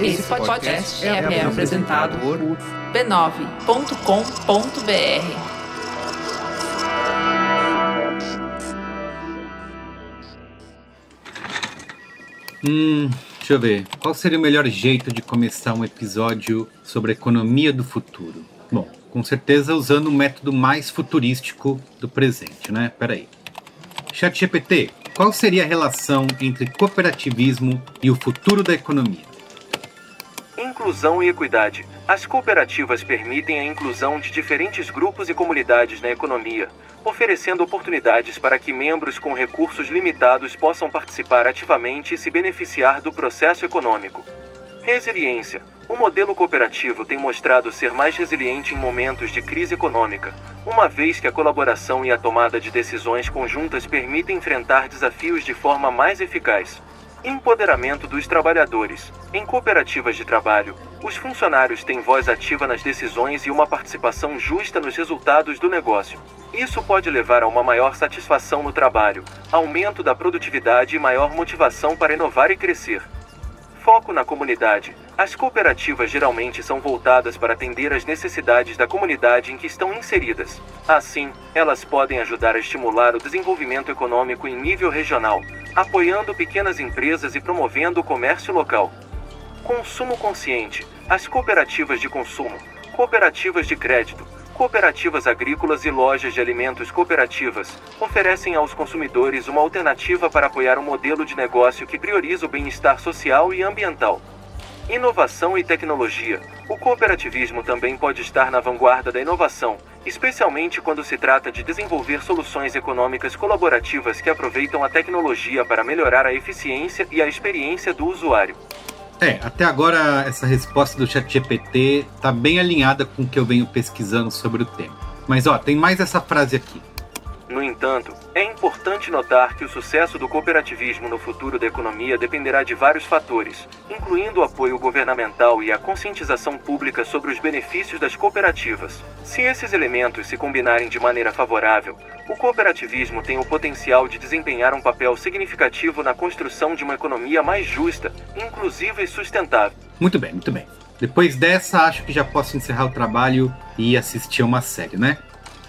Esse podcast é, é apresentado por b9.com.br. Hum, deixa eu ver. Qual seria o melhor jeito de começar um episódio sobre a economia do futuro? Bom, com certeza usando o método mais futurístico do presente, né? Peraí. ChatGPT, qual seria a relação entre cooperativismo e o futuro da economia? Inclusão e equidade. As cooperativas permitem a inclusão de diferentes grupos e comunidades na economia, oferecendo oportunidades para que membros com recursos limitados possam participar ativamente e se beneficiar do processo econômico. Resiliência. O modelo cooperativo tem mostrado ser mais resiliente em momentos de crise econômica, uma vez que a colaboração e a tomada de decisões conjuntas permitem enfrentar desafios de forma mais eficaz. Empoderamento dos trabalhadores. Em cooperativas de trabalho, os funcionários têm voz ativa nas decisões e uma participação justa nos resultados do negócio. Isso pode levar a uma maior satisfação no trabalho, aumento da produtividade e maior motivação para inovar e crescer. Foco na comunidade. As cooperativas geralmente são voltadas para atender às necessidades da comunidade em que estão inseridas. Assim, elas podem ajudar a estimular o desenvolvimento econômico em nível regional, apoiando pequenas empresas e promovendo o comércio local. Consumo consciente. As cooperativas de consumo, cooperativas de crédito, Cooperativas agrícolas e lojas de alimentos cooperativas oferecem aos consumidores uma alternativa para apoiar um modelo de negócio que prioriza o bem-estar social e ambiental. Inovação e tecnologia. O cooperativismo também pode estar na vanguarda da inovação, especialmente quando se trata de desenvolver soluções econômicas colaborativas que aproveitam a tecnologia para melhorar a eficiência e a experiência do usuário. É, até agora essa resposta do ChatGPT tá bem alinhada com o que eu venho pesquisando sobre o tema. Mas ó, tem mais essa frase aqui. No entanto, é importante notar que o sucesso do cooperativismo no futuro da economia dependerá de vários fatores, incluindo o apoio governamental e a conscientização pública sobre os benefícios das cooperativas. Se esses elementos se combinarem de maneira favorável, o cooperativismo tem o potencial de desempenhar um papel significativo na construção de uma economia mais justa, inclusiva e sustentável. Muito bem, muito bem. Depois dessa, acho que já posso encerrar o trabalho e assistir a uma série, né?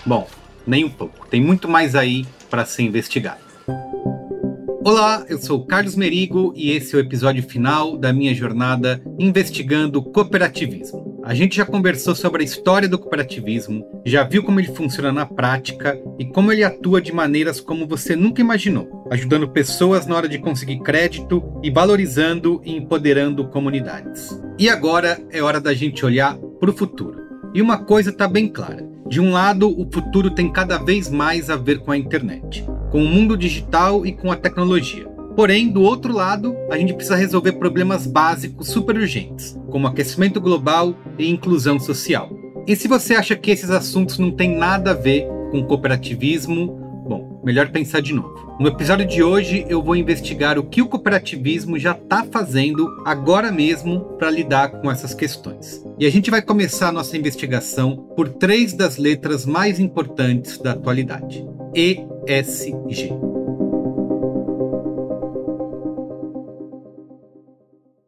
Bom, nem um pouco. Tem muito mais aí para ser investigado. Olá, eu sou Carlos Merigo e esse é o episódio final da minha jornada investigando cooperativismo. A gente já conversou sobre a história do cooperativismo, já viu como ele funciona na prática e como ele atua de maneiras como você nunca imaginou, ajudando pessoas na hora de conseguir crédito e valorizando e empoderando comunidades. E agora é hora da gente olhar para o futuro. E uma coisa está bem clara: de um lado, o futuro tem cada vez mais a ver com a internet, com o mundo digital e com a tecnologia. Porém, do outro lado, a gente precisa resolver problemas básicos super urgentes, como aquecimento global e inclusão social. E se você acha que esses assuntos não têm nada a ver com cooperativismo, melhor pensar de novo. No episódio de hoje, eu vou investigar o que o cooperativismo já está fazendo agora mesmo para lidar com essas questões. E a gente vai começar a nossa investigação por três das letras mais importantes da atualidade: ESG.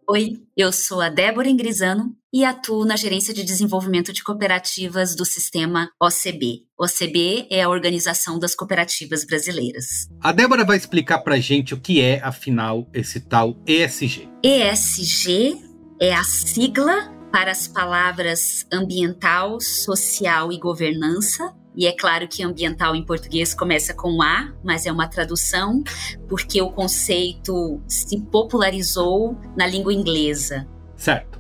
Oi, eu sou a Débora Ingrisano e atuo na Gerência de Desenvolvimento de Cooperativas do sistema OCB. OCB é a Organização das Cooperativas Brasileiras. A Débora vai explicar para gente o que é, afinal, esse tal ESG. ESG é a sigla para as palavras ambiental, social e governança, e é claro que ambiental em português começa com A, mas é uma tradução porque o conceito se popularizou na língua inglesa. Certo.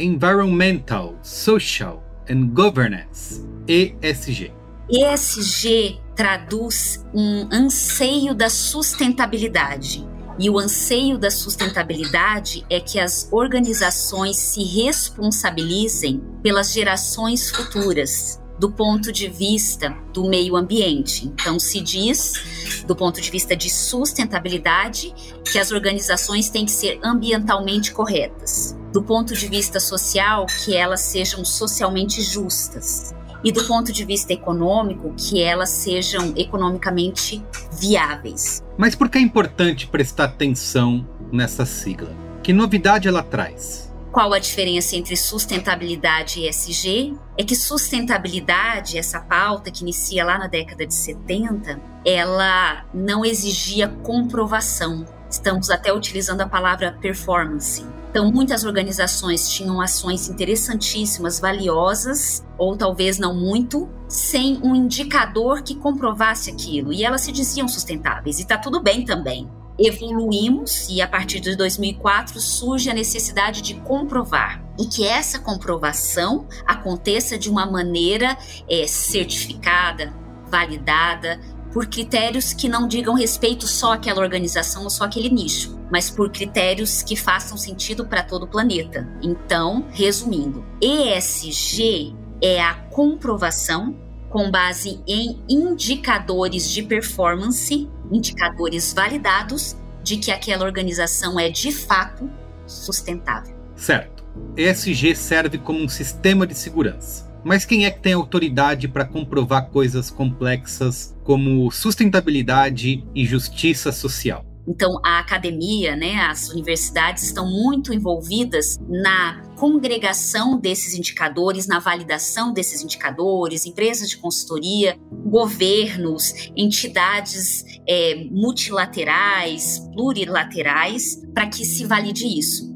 Environmental, Social and Governance, ESG. ESG traduz um anseio da sustentabilidade. E o anseio da sustentabilidade é que as organizações se responsabilizem pelas gerações futuras do ponto de vista do meio ambiente. Então, se diz, do ponto de vista de sustentabilidade, que as organizações têm que ser ambientalmente corretas. Do ponto de vista social, que elas sejam socialmente justas. E do ponto de vista econômico, que elas sejam economicamente viáveis. Mas por que é importante prestar atenção nessa sigla? Que novidade ela traz? Qual a diferença entre sustentabilidade e ESG? É que sustentabilidade, essa pauta que inicia lá na década de 70, ela não exigia comprovação. Estamos até utilizando a palavra performance. Então, muitas organizações tinham ações interessantíssimas, valiosas, ou talvez não muito, sem um indicador que comprovasse aquilo. E elas se diziam sustentáveis, e está tudo bem também evoluímos e a partir de 2004 surge a necessidade de comprovar e que essa comprovação aconteça de uma maneira é, certificada, validada por critérios que não digam respeito só àquela organização ou só àquele nicho, mas por critérios que façam sentido para todo o planeta. Então, resumindo, ESG é a comprovação com base em indicadores de performance, indicadores validados de que aquela organização é de fato sustentável. Certo. ESG serve como um sistema de segurança. Mas quem é que tem autoridade para comprovar coisas complexas como sustentabilidade e justiça social? Então, a academia, né, as universidades estão muito envolvidas na congregação desses indicadores, na validação desses indicadores, empresas de consultoria, governos, entidades é, multilaterais, plurilaterais, para que se valide isso.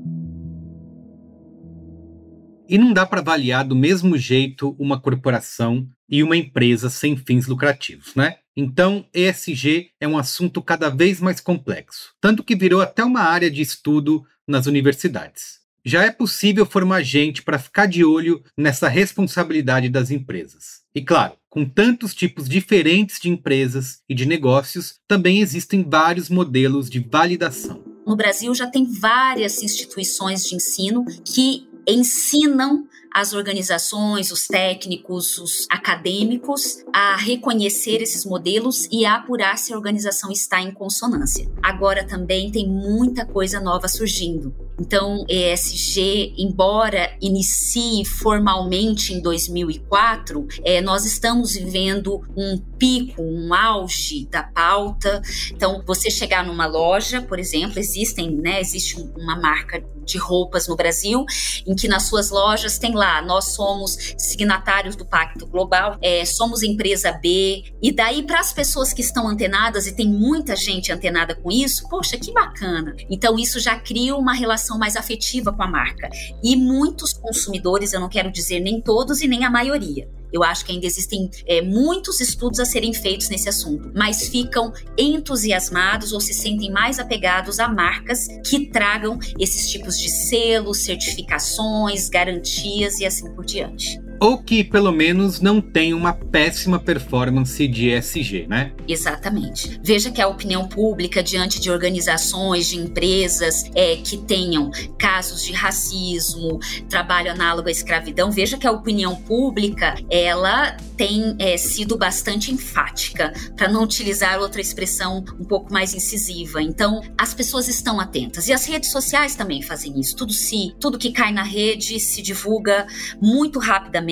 E não dá para avaliar do mesmo jeito uma corporação e uma empresa sem fins lucrativos, né? Então, ESG é um assunto cada vez mais complexo, tanto que virou até uma área de estudo nas universidades. Já é possível formar gente para ficar de olho nessa responsabilidade das empresas. E claro, com tantos tipos diferentes de empresas e de negócios, também existem vários modelos de validação. No Brasil já tem várias instituições de ensino que ensinam as organizações, os técnicos, os acadêmicos a reconhecer esses modelos e a apurar se a organização está em consonância. Agora também tem muita coisa nova surgindo. Então, ESG, embora inicie formalmente em 2004, é, nós estamos vivendo um pico, um auge da pauta. Então, você chegar numa loja, por exemplo, existem, né, existe uma marca de roupas no Brasil, em que nas suas lojas tem lá, nós somos signatários do Pacto Global, é, somos empresa B, e daí para as pessoas que estão antenadas, e tem muita gente antenada com isso, poxa, que bacana. Então isso já cria uma relação mais afetiva com a marca. E muitos consumidores, eu não quero dizer nem todos e nem a maioria, eu acho que ainda existem é, muitos estudos a serem feitos nesse assunto, mas ficam entusiasmados ou se sentem mais apegados a marcas que tragam esses tipos de selos, certificações, garantias e assim por diante ou que pelo menos não tem uma péssima performance de ESG, né? Exatamente. Veja que a opinião pública diante de organizações, de empresas é, que tenham casos de racismo, trabalho análogo à escravidão, veja que a opinião pública ela tem é, sido bastante enfática, para não utilizar outra expressão um pouco mais incisiva. Então, as pessoas estão atentas e as redes sociais também fazem isso. Tudo se, tudo que cai na rede se divulga muito rapidamente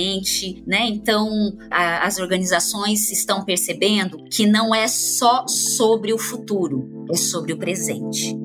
né? Então, a, as organizações estão percebendo que não é só sobre o futuro, é sobre o presente.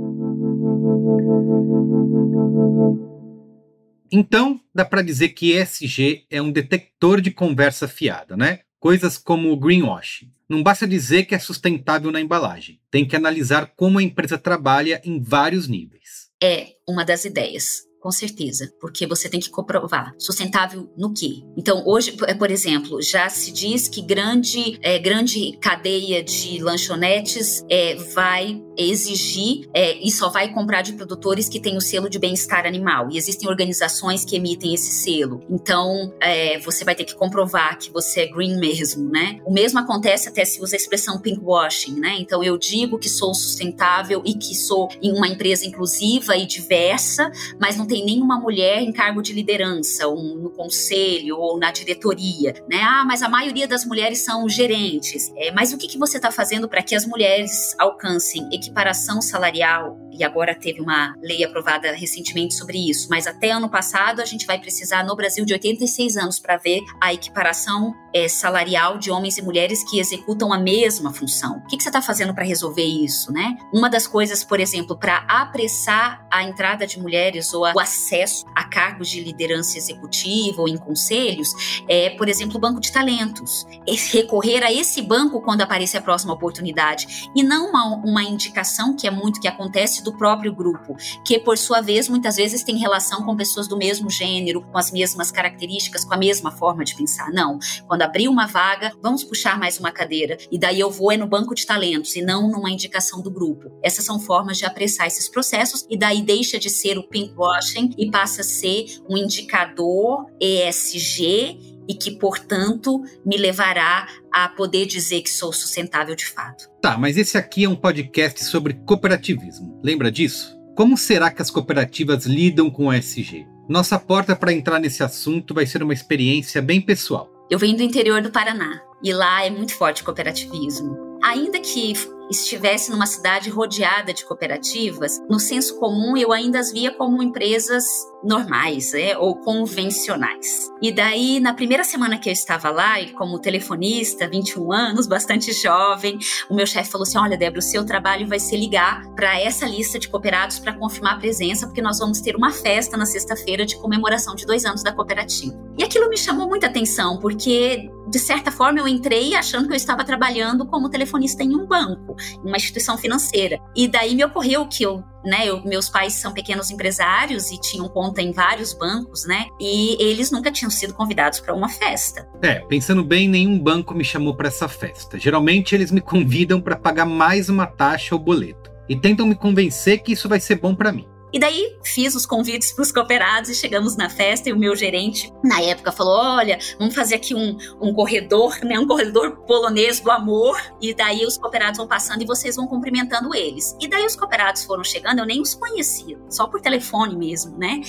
Então, dá para dizer que ESG é um detector de conversa fiada, né? Coisas como o greenwashing. Não basta dizer que é sustentável na embalagem, tem que analisar como a empresa trabalha em vários níveis. É uma das ideias com certeza, porque você tem que comprovar. Sustentável no quê? Então, hoje, por exemplo, já se diz que grande, é, grande cadeia de lanchonetes é, vai exigir é, e só vai comprar de produtores que têm o selo de bem-estar animal. E existem organizações que emitem esse selo. Então, é, você vai ter que comprovar que você é green mesmo, né? O mesmo acontece até se usa a expressão pinkwashing, né? Então, eu digo que sou sustentável e que sou em uma empresa inclusiva e diversa, mas não tem nenhuma mulher em cargo de liderança, ou no conselho ou na diretoria, né? Ah, mas a maioria das mulheres são gerentes. É, mas o que, que você está fazendo para que as mulheres alcancem equiparação salarial, e agora teve uma lei aprovada recentemente sobre isso, mas até ano passado a gente vai precisar no Brasil de 86 anos para ver a equiparação é, salarial de homens e mulheres que executam a mesma função. O que, que você está fazendo para resolver isso, né? Uma das coisas, por exemplo, para apressar a a entrada de mulheres ou o acesso a cargos de liderança executiva ou em conselhos é, por exemplo, o banco de talentos. Recorrer a esse banco quando aparecer a próxima oportunidade e não uma, uma indicação que é muito que acontece do próprio grupo, que por sua vez muitas vezes tem relação com pessoas do mesmo gênero, com as mesmas características, com a mesma forma de pensar. Não. Quando abrir uma vaga, vamos puxar mais uma cadeira e daí eu vou é no banco de talentos e não numa indicação do grupo. Essas são formas de apressar esses processos e daí deixa de ser o pinkwashing e passa a ser um indicador ESG e que, portanto, me levará a poder dizer que sou sustentável de fato. Tá, mas esse aqui é um podcast sobre cooperativismo. Lembra disso? Como será que as cooperativas lidam com o ESG? Nossa porta para entrar nesse assunto vai ser uma experiência bem pessoal. Eu venho do interior do Paraná e lá é muito forte o cooperativismo. Ainda que estivesse numa cidade rodeada de cooperativas, no senso comum eu ainda as via como empresas normais é, ou convencionais. E daí, na primeira semana que eu estava lá, e como telefonista, 21 anos, bastante jovem, o meu chefe falou assim: Olha, Débora, o seu trabalho vai ser ligar para essa lista de cooperados para confirmar a presença, porque nós vamos ter uma festa na sexta-feira de comemoração de dois anos da cooperativa. E aquilo me chamou muita atenção, porque de certa forma eu entrei achando que eu estava trabalhando como telefonista em um banco uma instituição financeira. E daí me ocorreu que eu né, eu, meus pais são pequenos empresários e tinham conta em vários bancos, né? E eles nunca tinham sido convidados para uma festa. É, pensando bem, nenhum banco me chamou para essa festa. Geralmente eles me convidam para pagar mais uma taxa ou boleto e tentam me convencer que isso vai ser bom para mim. E daí fiz os convites para os cooperados e chegamos na festa e o meu gerente, na época, falou: olha, vamos fazer aqui um, um corredor, né? Um corredor polonês do amor. E daí os cooperados vão passando e vocês vão cumprimentando eles. E daí os cooperados foram chegando, eu nem os conhecia, só por telefone mesmo, né?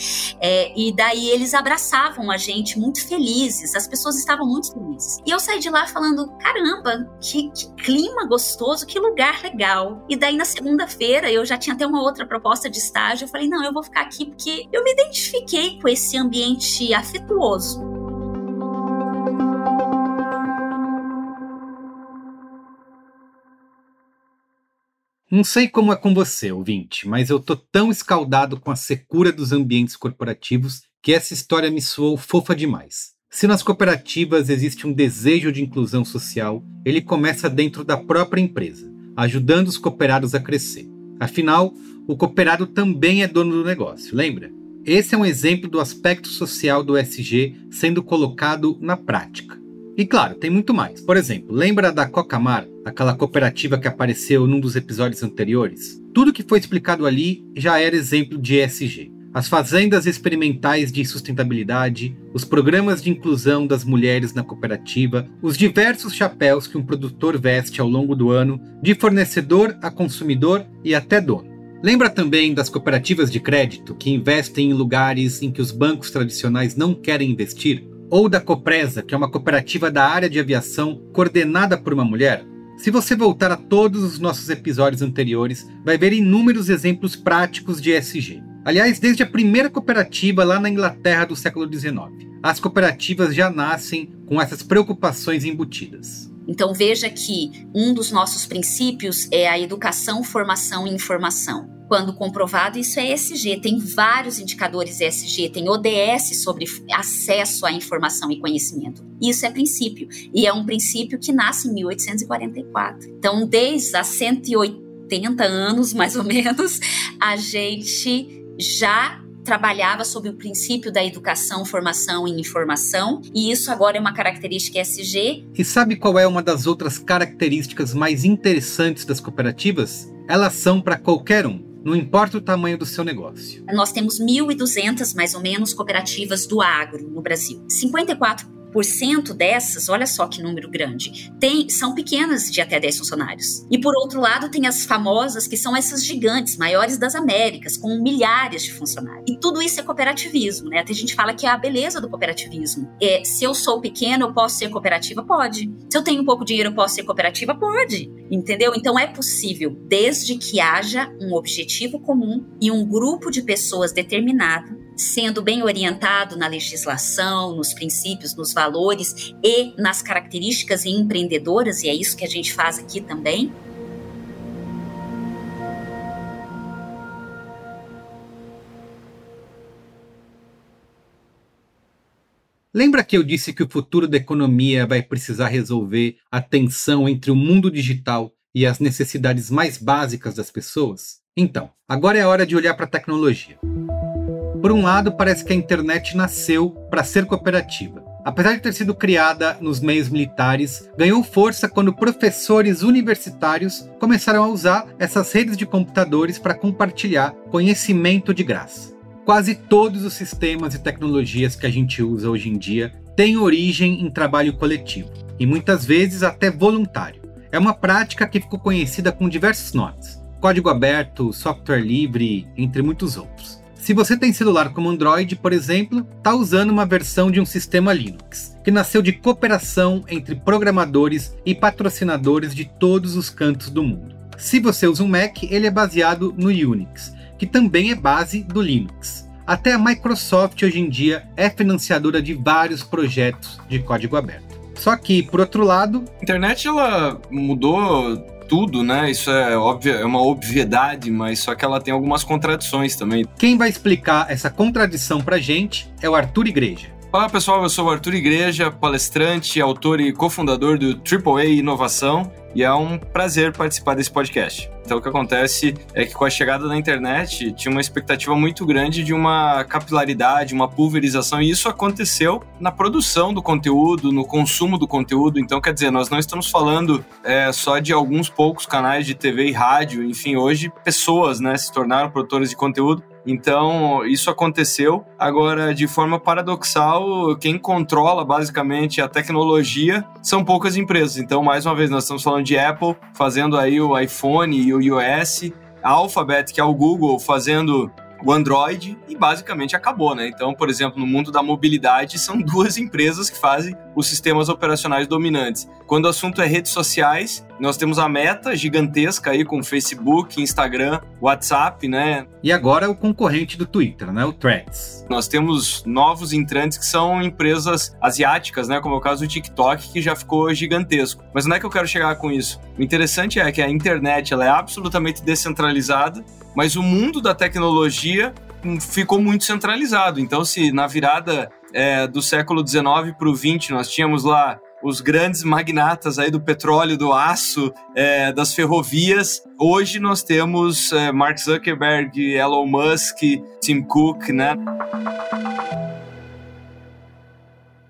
É, e daí eles abraçavam a gente muito felizes, as pessoas estavam muito felizes. E eu saí de lá falando: caramba, que, que clima gostoso, que lugar legal. E daí na segunda-feira eu já tinha até uma outra proposta de estágio eu falei, não, eu vou ficar aqui porque eu me identifiquei com esse ambiente afetuoso. Não sei como é com você, ouvinte, mas eu tô tão escaldado com a secura dos ambientes corporativos que essa história me soou fofa demais. Se nas cooperativas existe um desejo de inclusão social, ele começa dentro da própria empresa, ajudando os cooperados a crescer. Afinal, o cooperado também é dono do negócio, lembra? Esse é um exemplo do aspecto social do SG sendo colocado na prática. E claro, tem muito mais. Por exemplo, lembra da Cocamar, aquela cooperativa que apareceu num dos episódios anteriores? Tudo que foi explicado ali já era exemplo de ESG. As fazendas experimentais de sustentabilidade, os programas de inclusão das mulheres na cooperativa, os diversos chapéus que um produtor veste ao longo do ano, de fornecedor a consumidor e até dono. Lembra também das cooperativas de crédito que investem em lugares em que os bancos tradicionais não querem investir? Ou da Copresa, que é uma cooperativa da área de aviação coordenada por uma mulher? Se você voltar a todos os nossos episódios anteriores, vai ver inúmeros exemplos práticos de ESG. Aliás, desde a primeira cooperativa lá na Inglaterra do século XIX, as cooperativas já nascem com essas preocupações embutidas. Então veja que um dos nossos princípios é a educação, formação e informação. Quando comprovado, isso é ESG. Tem vários indicadores ESG, tem ODS sobre acesso à informação e conhecimento. Isso é princípio. E é um princípio que nasce em 1844. Então, desde há 180 anos, mais ou menos, a gente já trabalhava sob o princípio da educação, formação e informação, e isso agora é uma característica SG. E sabe qual é uma das outras características mais interessantes das cooperativas? Elas são para qualquer um. Não importa o tamanho do seu negócio. Nós temos 1.200, mais ou menos, cooperativas do agro no Brasil. 54 cento dessas, olha só que número grande, tem, são pequenas de até 10 funcionários. E por outro lado, tem as famosas que são essas gigantes, maiores das Américas, com milhares de funcionários. E tudo isso é cooperativismo, né? Até a gente fala que é a beleza do cooperativismo. É, se eu sou pequeno, eu posso ser cooperativa? Pode. Se eu tenho pouco dinheiro, eu posso ser cooperativa? Pode. Entendeu? Então é possível, desde que haja um objetivo comum e um grupo de pessoas determinado sendo bem orientado na legislação, nos princípios, nos valores e nas características empreendedoras, e é isso que a gente faz aqui também. Lembra que eu disse que o futuro da economia vai precisar resolver a tensão entre o mundo digital e as necessidades mais básicas das pessoas? Então, agora é hora de olhar para a tecnologia. Por um lado, parece que a internet nasceu para ser cooperativa. Apesar de ter sido criada nos meios militares, ganhou força quando professores universitários começaram a usar essas redes de computadores para compartilhar conhecimento de graça. Quase todos os sistemas e tecnologias que a gente usa hoje em dia têm origem em trabalho coletivo, e muitas vezes até voluntário. É uma prática que ficou conhecida com diversos nomes: código aberto, software livre, entre muitos outros. Se você tem celular como Android, por exemplo, está usando uma versão de um sistema Linux, que nasceu de cooperação entre programadores e patrocinadores de todos os cantos do mundo. Se você usa um Mac, ele é baseado no Unix, que também é base do Linux. Até a Microsoft hoje em dia é financiadora de vários projetos de código aberto. Só que, por outro lado, a internet ela mudou tudo, né? Isso é óbvio, é uma obviedade, mas só que ela tem algumas contradições também. Quem vai explicar essa contradição pra gente é o Arthur Igreja. Olá pessoal, eu sou o Arthur Igreja, palestrante, autor e cofundador do AAA Inovação e é um prazer participar desse podcast. Então, o que acontece é que com a chegada da internet tinha uma expectativa muito grande de uma capilaridade, uma pulverização, e isso aconteceu na produção do conteúdo, no consumo do conteúdo. Então, quer dizer, nós não estamos falando é, só de alguns poucos canais de TV e rádio, enfim, hoje pessoas né, se tornaram produtores de conteúdo então, isso aconteceu. Agora, de forma paradoxal, quem controla basicamente a tecnologia são poucas empresas. Então, mais uma vez, nós estamos falando de Apple fazendo aí o iPhone e o iOS, a Alphabet, que é o Google, fazendo o Android e basicamente acabou, né? Então, por exemplo, no mundo da mobilidade, são duas empresas que fazem os sistemas operacionais dominantes. Quando o assunto é redes sociais, nós temos a Meta gigantesca aí com Facebook, Instagram, WhatsApp, né? E agora o concorrente do Twitter, né? O Threads. Nós temos novos entrantes que são empresas asiáticas, né? Como é o caso do TikTok, que já ficou gigantesco. Mas onde é que eu quero chegar com isso? O interessante é que a internet ela é absolutamente descentralizada, mas o mundo da tecnologia ficou muito centralizado. Então, se na virada é, do século XIX para o XX nós tínhamos lá os grandes magnatas aí do petróleo, do aço, é, das ferrovias. Hoje nós temos é, Mark Zuckerberg, Elon Musk, Tim Cook, né?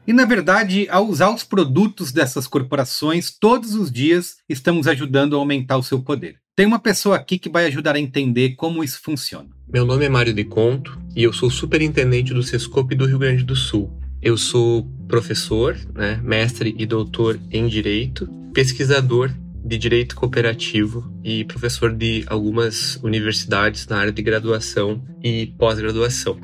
E na verdade, ao usar os produtos dessas corporações, todos os dias estamos ajudando a aumentar o seu poder. Tem uma pessoa aqui que vai ajudar a entender como isso funciona. Meu nome é Mário de Conto e eu sou superintendente do Sescope do Rio Grande do Sul. Eu sou professor, né, mestre e doutor em Direito, pesquisador de Direito Cooperativo e professor de algumas universidades na área de graduação e pós-graduação.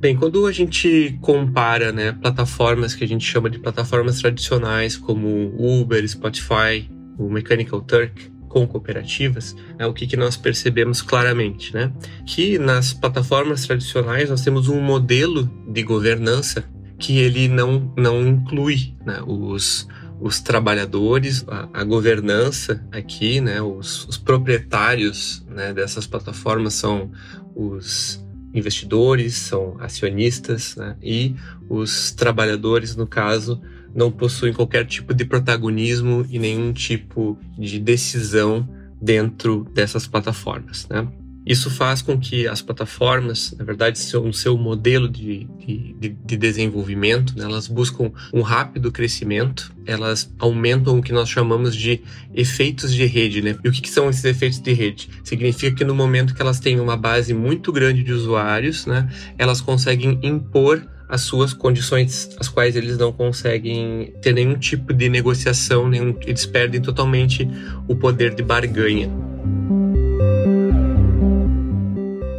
Bem, quando a gente compara né, plataformas que a gente chama de plataformas tradicionais como Uber, Spotify, o Mechanical Turk, com cooperativas, é o que, que nós percebemos claramente, né? Que nas plataformas tradicionais nós temos um modelo de governança que ele não, não inclui né, os, os trabalhadores, a, a, governança aqui, né, os, os proprietários né, dessas plataformas são os investidores, são acionistas né, e os trabalhadores, no caso, não possuem qualquer tipo de protagonismo e nenhum tipo de decisão dentro dessas plataformas. Né? Isso faz com que as plataformas, na verdade, no seu modelo de, de, de desenvolvimento, né, elas buscam um rápido crescimento, elas aumentam o que nós chamamos de efeitos de rede. Né? E o que, que são esses efeitos de rede? Significa que no momento que elas têm uma base muito grande de usuários, né, elas conseguem impor as suas condições, as quais eles não conseguem ter nenhum tipo de negociação, nenhum, eles perdem totalmente o poder de barganha.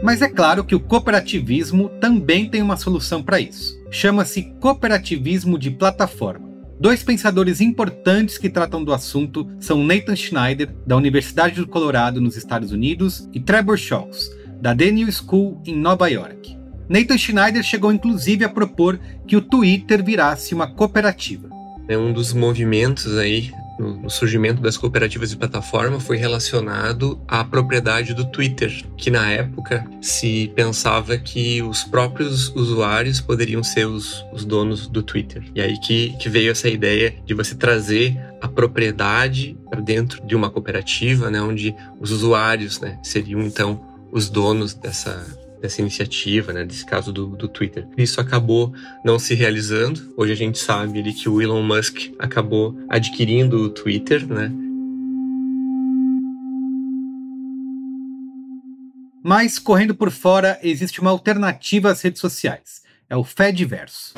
Mas é claro que o cooperativismo também tem uma solução para isso. Chama-se cooperativismo de plataforma. Dois pensadores importantes que tratam do assunto são Nathan Schneider, da Universidade do Colorado, nos Estados Unidos, e Trevor Scholz, da Daniel School, em Nova York. Nathan Schneider chegou inclusive a propor que o Twitter virasse uma cooperativa. É um dos movimentos aí no, surgimento das cooperativas de plataforma foi relacionado à propriedade do Twitter, que na época se pensava que os próprios usuários poderiam ser os, os donos do Twitter. E aí que, que veio essa ideia de você trazer a propriedade para dentro de uma cooperativa, né, onde os usuários né, seriam então os donos dessa, dessa iniciativa, né, desse caso do, do Twitter. Isso acabou não se realizando. Hoje a gente sabe ali, que o Elon Musk acabou adquirindo o Twitter, né? Mas, correndo por fora, existe uma alternativa às redes sociais. É o Fediverso.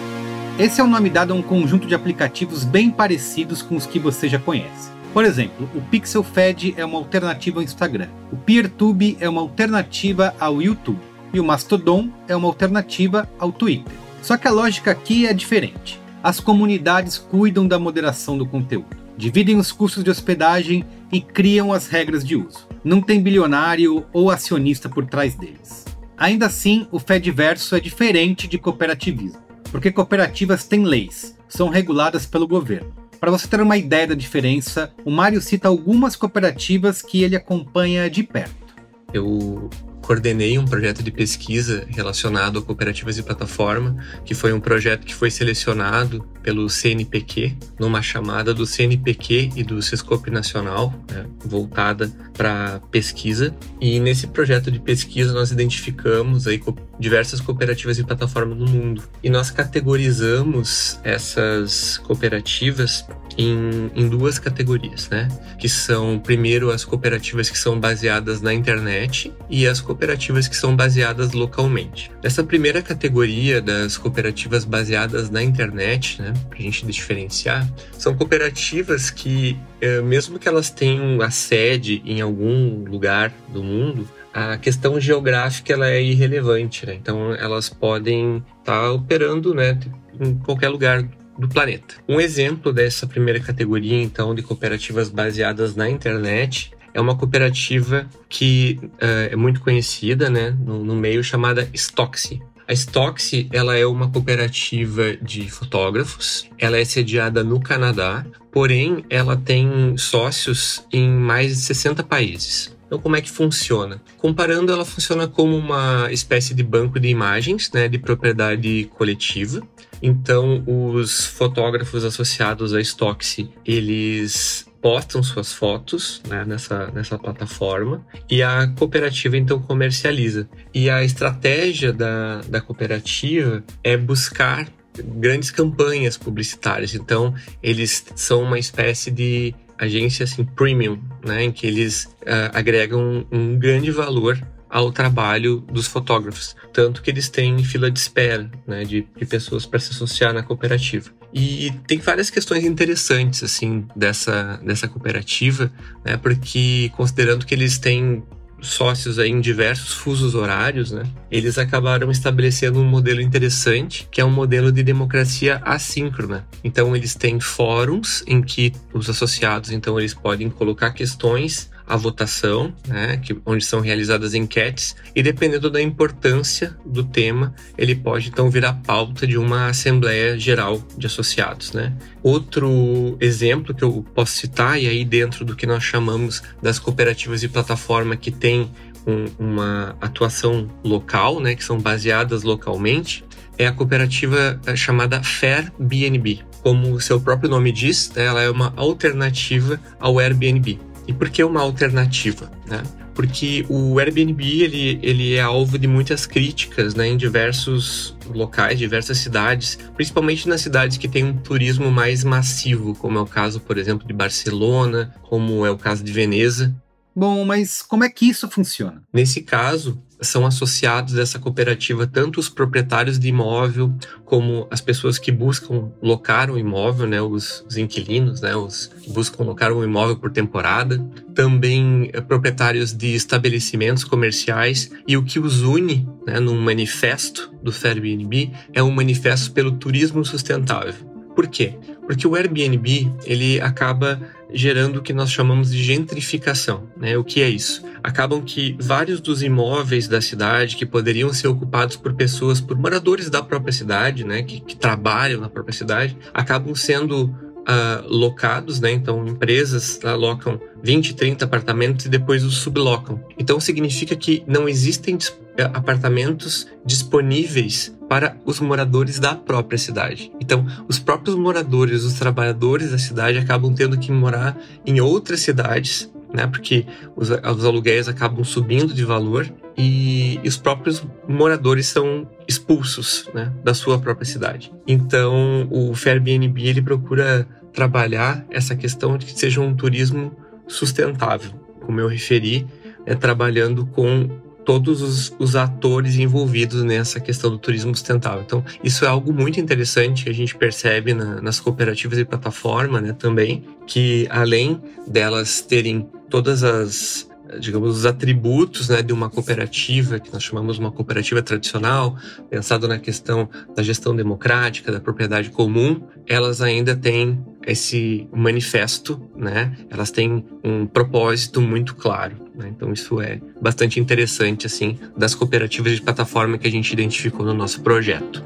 Esse é o nome dado a um conjunto de aplicativos bem parecidos com os que você já conhece. Por exemplo, o Pixel Fed é uma alternativa ao Instagram. O PeerTube é uma alternativa ao YouTube e o Mastodon é uma alternativa ao Twitter. Só que a lógica aqui é diferente. As comunidades cuidam da moderação do conteúdo, dividem os custos de hospedagem e criam as regras de uso. Não tem bilionário ou acionista por trás deles. Ainda assim, o Fediverso é diferente de cooperativismo, porque cooperativas têm leis, são reguladas pelo governo. Para você ter uma ideia da diferença, o Mário cita algumas cooperativas que ele acompanha de perto. Eu coordenei um projeto de pesquisa relacionado a cooperativas de plataforma, que foi um projeto que foi selecionado pelo CNPq, numa chamada do CNPq e do Sescope Nacional, né, voltada para pesquisa. E nesse projeto de pesquisa nós identificamos aí diversas cooperativas de plataforma no mundo. E nós categorizamos essas cooperativas em, em, duas categorias, né? Que são, primeiro, as cooperativas que são baseadas na internet e as cooperativas que são baseadas localmente. Nessa primeira categoria das cooperativas baseadas na internet, né? Para a gente diferenciar, são cooperativas que, eh, mesmo que elas tenham a sede em algum lugar do mundo, a questão geográfica ela é irrelevante, né? Então elas podem estar tá operando, né, em qualquer lugar do planeta. Um exemplo dessa primeira categoria, então, de cooperativas baseadas na internet é uma cooperativa que uh, é muito conhecida né, no, no meio chamada Stoxy. A Stoxy ela é uma cooperativa de fotógrafos. Ela é sediada no Canadá, porém ela tem sócios em mais de 60 países. Então, como é que funciona? Comparando, ela funciona como uma espécie de banco de imagens, né, de propriedade coletiva. Então, os fotógrafos associados à Stoxy, eles postam suas fotos né, nessa, nessa plataforma e a cooperativa então comercializa. E a estratégia da, da cooperativa é buscar grandes campanhas publicitárias. Então, eles são uma espécie de agência assim premium, né, em que eles uh, agregam um, grande valor ao trabalho dos fotógrafos, tanto que eles têm fila de espera né, de, de pessoas para se associar na cooperativa. E tem várias questões interessantes assim dessa, dessa cooperativa, né, porque considerando que eles têm sócios aí em diversos fusos horários, né? Eles acabaram estabelecendo um modelo interessante, que é um modelo de democracia assíncrona. Então eles têm fóruns em que os associados, então eles podem colocar questões a votação, né, que, onde são realizadas enquetes, e dependendo da importância do tema, ele pode então virar pauta de uma Assembleia Geral de Associados. Né. Outro exemplo que eu posso citar, e aí dentro do que nós chamamos das cooperativas de plataforma que tem um, uma atuação local, né, que são baseadas localmente, é a cooperativa eh, chamada Fair BNB. Como o seu próprio nome diz, né, ela é uma alternativa ao Airbnb. E por que uma alternativa? Né? Porque o Airbnb ele, ele é alvo de muitas críticas né, em diversos locais, diversas cidades, principalmente nas cidades que têm um turismo mais massivo, como é o caso, por exemplo, de Barcelona, como é o caso de Veneza. Bom, mas como é que isso funciona? Nesse caso, são associados dessa cooperativa tanto os proprietários de imóvel como as pessoas que buscam locar um imóvel, né, os, os inquilinos, né, os que buscam locar um imóvel por temporada, também é, proprietários de estabelecimentos comerciais e o que os une, né, num manifesto do Airbnb é um manifesto pelo turismo sustentável. Por quê? Porque o Airbnb ele acaba gerando o que nós chamamos de gentrificação. Né? O que é isso? Acabam que vários dos imóveis da cidade que poderiam ser ocupados por pessoas, por moradores da própria cidade, né? que, que trabalham na própria cidade, acabam sendo uh, locados, né? Então, empresas alocam 20, 30 apartamentos e depois os sublocam. Então, significa que não existem eh, apartamentos disponíveis para os moradores da própria cidade. Então, os próprios moradores, os trabalhadores da cidade acabam tendo que morar em outras cidades, né? Porque os, os aluguéis acabam subindo de valor e, os próprios moradores são expulsos, né, da sua própria cidade. Então, o Airbnb ele procura trabalhar essa questão de que seja um turismo sustentável, como eu referi, é trabalhando com todos os, os, atores envolvidos nessa questão do turismo sustentável. Então, isso é algo muito interessante que a gente percebe na, nas cooperativas e plataforma, né, também, que além delas terem todas as digamos, os atributos né, de uma cooperativa, que nós chamamos uma cooperativa tradicional, pensado na questão da gestão democrática, da propriedade comum, elas ainda têm esse manifesto, né? Elas têm um propósito muito claro. Né? Então isso é bastante interessante, assim, das cooperativas de plataforma que a gente identificou no nosso projeto.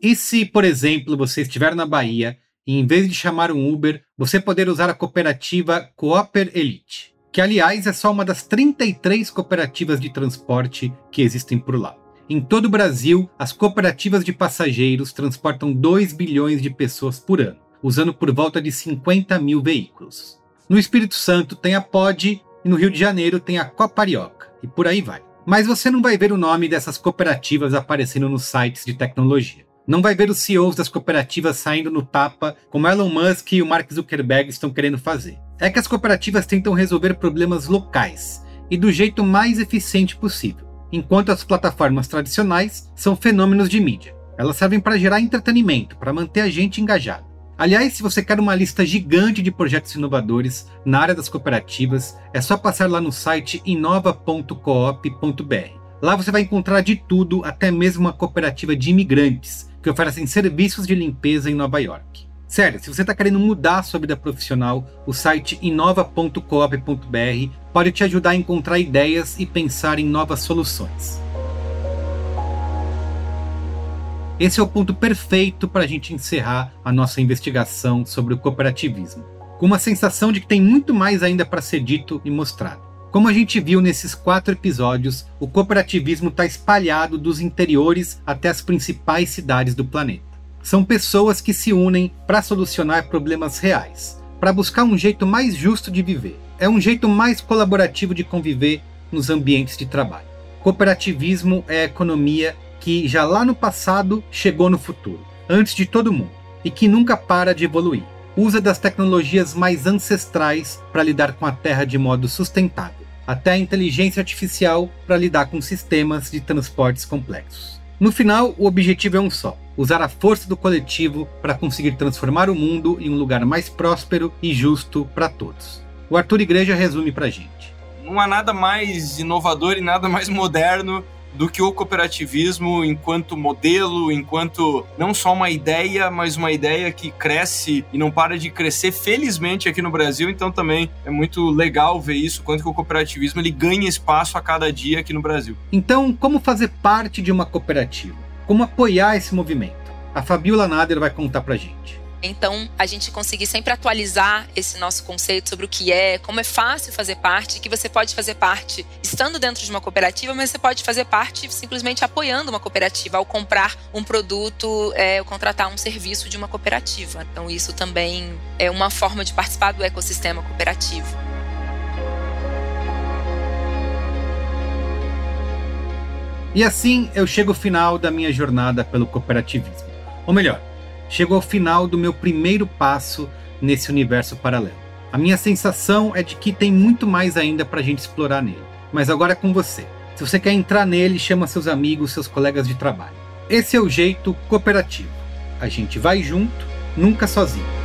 E se, por exemplo, você estiver na Bahia e em vez de chamar um Uber, você poder usar a cooperativa Cooper Elite, que aliás é só uma das 33 cooperativas de transporte que existem por lá. Em todo o Brasil, as cooperativas de passageiros transportam 2 bilhões de pessoas por ano, usando por volta de 50 mil veículos. No Espírito Santo tem a Pod e no Rio de Janeiro tem a Coparioca, e por aí vai. Mas você não vai ver o nome dessas cooperativas aparecendo nos sites de tecnologia não vai ver os CEOs das cooperativas saindo no tapa como Elon Musk e o Mark Zuckerberg estão querendo fazer. É que as cooperativas tentam resolver problemas locais e do jeito mais eficiente possível, enquanto as plataformas tradicionais são fenômenos de mídia. Elas servem para gerar entretenimento, para manter a gente engajado. Aliás, se você quer uma lista gigante de projetos inovadores na área das cooperativas, é só passar lá no site inova.coop.br. Lá você vai encontrar de tudo, até mesmo uma cooperativa de imigrantes, que oferecem serviços de limpeza em Nova York. Sério, se você está querendo mudar a sua vida profissional, o site inova.coop.br pode te ajudar a encontrar ideias e pensar em novas soluções. Esse é o ponto perfeito para a gente encerrar a nossa investigação sobre o cooperativismo, com uma sensação de que tem muito mais ainda para ser dito e mostrado. Como a gente viu nesses quatro episódios, o cooperativismo está espalhado dos interiores até as principais cidades do planeta. São pessoas que se unem para solucionar problemas reais, para buscar um jeito mais justo de viver. É um jeito mais colaborativo de conviver nos ambientes de trabalho. Cooperativismo é a economia que já lá no passado chegou no futuro, antes de todo mundo, e que nunca para de evoluir usa das tecnologias mais ancestrais para lidar com a Terra de modo sustentável, até a inteligência artificial para lidar com sistemas de transportes complexos. No final, o objetivo é um só: usar a força do coletivo para conseguir transformar o mundo em um lugar mais próspero e justo para todos. O Arthur Igreja resume para gente. Não há nada mais inovador e nada mais moderno do que o cooperativismo enquanto modelo, enquanto não só uma ideia, mas uma ideia que cresce e não para de crescer, felizmente, aqui no Brasil. Então também é muito legal ver isso, quanto que o cooperativismo ele ganha espaço a cada dia aqui no Brasil. Então, como fazer parte de uma cooperativa? Como apoiar esse movimento? A Fabiola Nader vai contar pra gente. Então, a gente conseguir sempre atualizar esse nosso conceito sobre o que é, como é fácil fazer parte, que você pode fazer parte estando dentro de uma cooperativa, mas você pode fazer parte simplesmente apoiando uma cooperativa ao comprar um produto, é, ou contratar um serviço de uma cooperativa. Então, isso também é uma forma de participar do ecossistema cooperativo. E assim eu chego ao final da minha jornada pelo cooperativismo. Ou melhor, chego ao final do meu primeiro passo nesse universo paralelo. A minha sensação é de que tem muito mais ainda para a gente explorar nele. Mas agora é com você. Se você quer entrar nele, chama seus amigos, seus colegas de trabalho. Esse é o jeito cooperativo. A gente vai junto, nunca sozinho.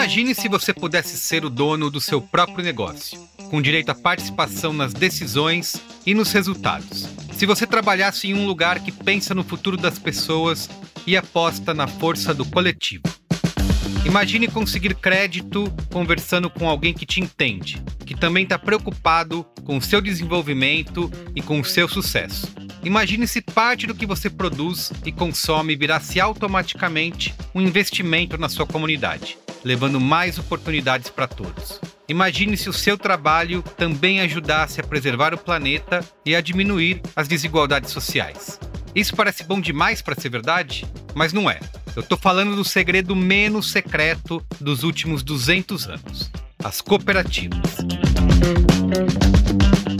Imagine se você pudesse ser o dono do seu próprio negócio, com direito à participação nas decisões e nos resultados. Se você trabalhasse em um lugar que pensa no futuro das pessoas e aposta na força do coletivo. Imagine conseguir crédito conversando com alguém que te entende, que também está preocupado com o seu desenvolvimento e com o seu sucesso. Imagine se parte do que você produz e consome virasse automaticamente um investimento na sua comunidade, levando mais oportunidades para todos. Imagine se o seu trabalho também ajudasse a preservar o planeta e a diminuir as desigualdades sociais. Isso parece bom demais para ser verdade, mas não é. Eu tô falando do segredo menos secreto dos últimos 200 anos: as cooperativas.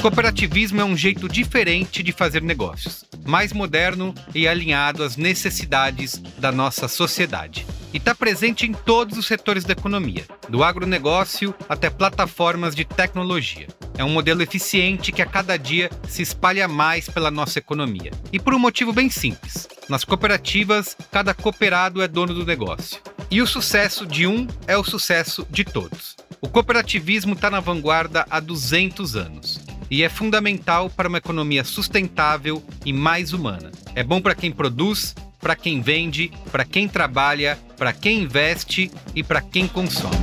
Cooperativismo é um jeito diferente de fazer negócios, mais moderno e alinhado às necessidades da nossa sociedade. E está presente em todos os setores da economia, do agronegócio até plataformas de tecnologia. É um modelo eficiente que a cada dia se espalha mais pela nossa economia. E por um motivo bem simples: nas cooperativas, cada cooperado é dono do negócio. E o sucesso de um é o sucesso de todos. O cooperativismo está na vanguarda há 200 anos e é fundamental para uma economia sustentável e mais humana. É bom para quem produz, para quem vende, para quem trabalha, para quem investe e para quem consome.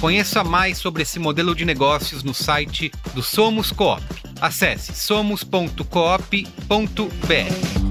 Conheça mais sobre esse modelo de negócios no site do Somos Coop. Acesse somos.coop.br.